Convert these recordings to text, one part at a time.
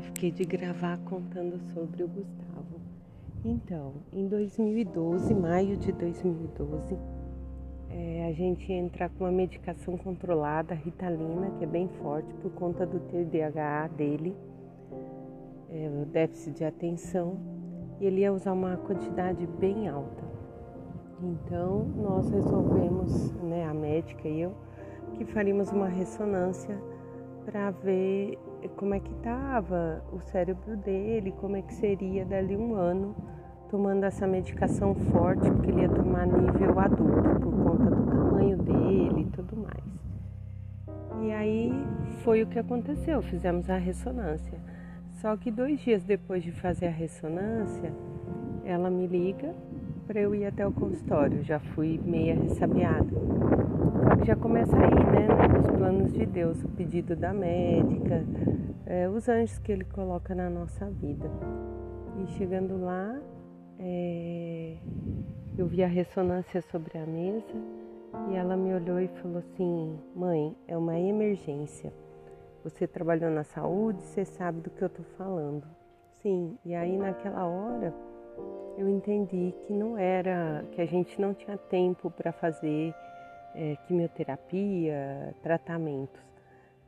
eu fiquei de gravar contando sobre o Gustavo. Então, em 2012, maio de 2012, é, a gente entra com uma medicação controlada, Ritalina, que é bem forte por conta do TDAH dele, é, o déficit de atenção, e ele ia usar uma quantidade bem alta. Então, nós resolvemos, né, a médica e eu, que faríamos uma ressonância para ver como é que estava o cérebro dele, como é que seria dali um ano tomando essa medicação forte, porque ele ia tomar nível adulto por conta do tamanho dele e tudo mais. E aí foi o que aconteceu, fizemos a ressonância. Só que dois dias depois de fazer a ressonância, ela me liga para eu ir até o consultório. Já fui meia ressabiada. Só que já começa aí, né? Os planos de Deus, o pedido da médica, é, os anjos que ele coloca na nossa vida. E chegando lá, é, eu vi a ressonância sobre a mesa e ela me olhou e falou assim: Mãe, é uma emergência. Você trabalhou na saúde, você sabe do que eu estou falando. Sim, e aí naquela hora eu entendi que não era, que a gente não tinha tempo para fazer é, quimioterapia, tratamentos,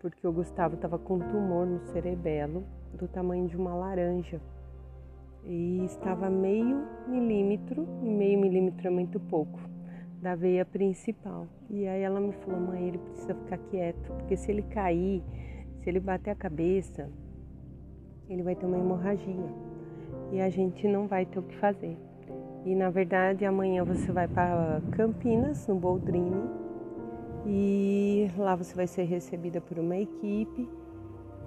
porque o Gustavo estava com um tumor no cerebelo do tamanho de uma laranja e estava meio milímetro, meio milímetro é muito pouco, da veia principal. E aí ela me falou, mãe, ele precisa ficar quieto, porque se ele cair, se ele bater a cabeça, ele vai ter uma hemorragia e a gente não vai ter o que fazer. E na verdade amanhã você vai para Campinas, no Boldrini, e lá você vai ser recebida por uma equipe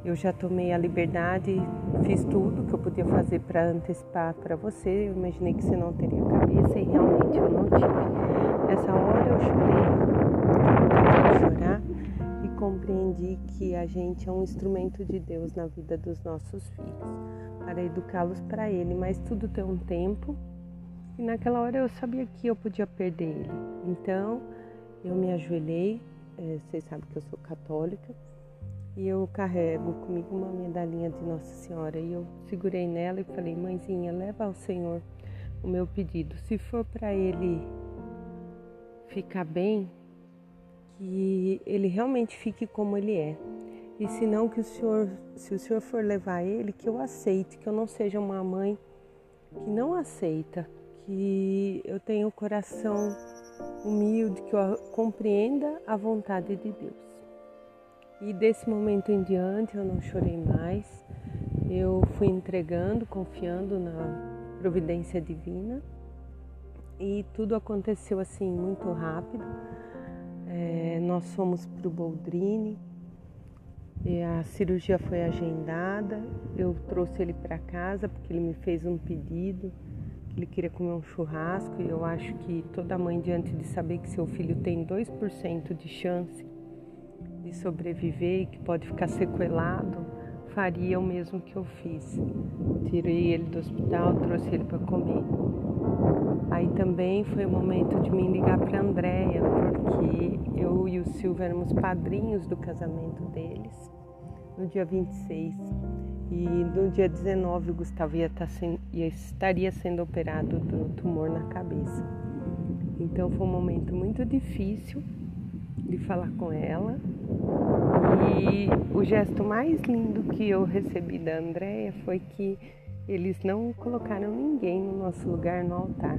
eu já tomei a liberdade, fiz tudo que eu podia fazer para antecipar para você. Eu imaginei que você não teria cabeça e realmente eu não tive. Nessa hora eu chorei, eu chorar e compreendi que a gente é um instrumento de Deus na vida dos nossos filhos, para educá-los para Ele, mas tudo tem um tempo. E naquela hora eu sabia que eu podia perder ele. Então eu me ajoelhei, é, vocês sabem que eu sou católica e eu carrego comigo uma medalhinha de Nossa Senhora e eu segurei nela e falei: "Mãezinha, leva ao Senhor o meu pedido. Se for para ele ficar bem, que ele realmente fique como ele é. E se não que o Senhor, se o Senhor for levar ele, que eu aceite, que eu não seja uma mãe que não aceita, que eu tenha o um coração humilde, que eu compreenda a vontade de Deus. E desse momento em diante eu não chorei mais. Eu fui entregando, confiando na providência divina. E tudo aconteceu assim muito rápido. É, nós fomos para o Boldrini, a cirurgia foi agendada. Eu trouxe ele para casa porque ele me fez um pedido. Ele queria comer um churrasco e eu acho que toda mãe, diante de saber que seu filho tem 2% de chance de sobreviver e que pode ficar sequelado, faria o mesmo que eu fiz. Tirei ele do hospital, trouxe ele para comer. Aí também foi o momento de me ligar para Andréia, porque eu e o Silvio éramos padrinhos do casamento deles no dia 26. E no dia 19 o Gustavo ia estar tá sendo, ia, estaria sendo operado do tumor na cabeça. Então foi um momento muito difícil de falar com ela. E o gesto mais lindo que eu recebi da Andréia foi que eles não colocaram ninguém no nosso lugar no altar.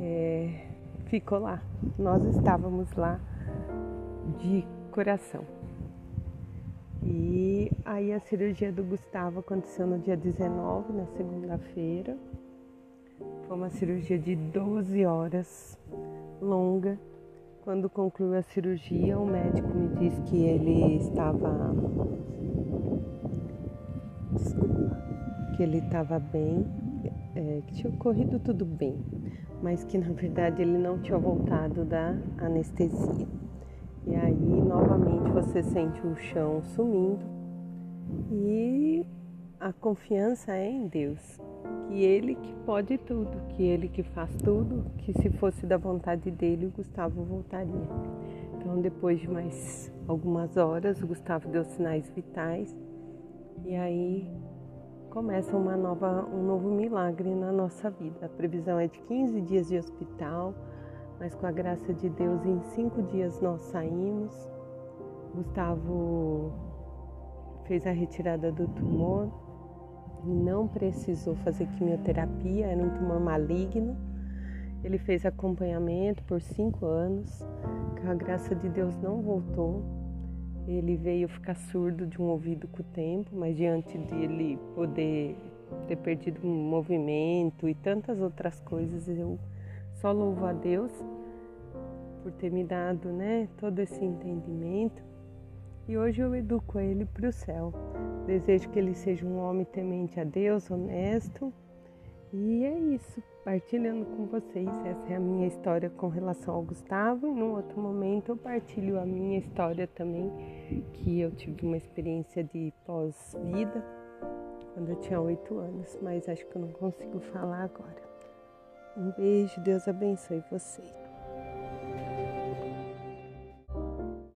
É, ficou lá. Nós estávamos lá de coração. E aí a cirurgia do Gustavo aconteceu no dia 19, na segunda-feira. Foi uma cirurgia de 12 horas, longa, quando concluiu a cirurgia, o médico me disse que ele estava. Desculpa. Que ele estava bem, é, que tinha ocorrido tudo bem, mas que na verdade ele não tinha voltado da anestesia. E aí novamente você sente o chão sumindo e a confiança é em Deus que ele que pode tudo, que ele que faz tudo, que se fosse da vontade dele, o Gustavo voltaria. Então, depois de mais algumas horas, o Gustavo deu sinais vitais E aí começa uma nova, um novo milagre na nossa vida. A previsão é de 15 dias de hospital, mas com a graça de Deus, em cinco dias nós saímos. Gustavo fez a retirada do tumor, não precisou fazer quimioterapia, era um tumor maligno. Ele fez acompanhamento por cinco anos, com a graça de Deus não voltou. Ele veio ficar surdo de um ouvido com o tempo, mas diante dele poder ter perdido um movimento e tantas outras coisas, eu só louvo a Deus por ter me dado, né, todo esse entendimento. E hoje eu educo ele para o céu. Desejo que ele seja um homem temente a Deus, honesto. E é isso partilhando com vocês. Essa é a minha história com relação ao Gustavo. E num outro momento eu partilho a minha história também, que eu tive uma experiência de pós-vida quando eu tinha oito anos, mas acho que eu não consigo falar agora. Um beijo, Deus abençoe vocês.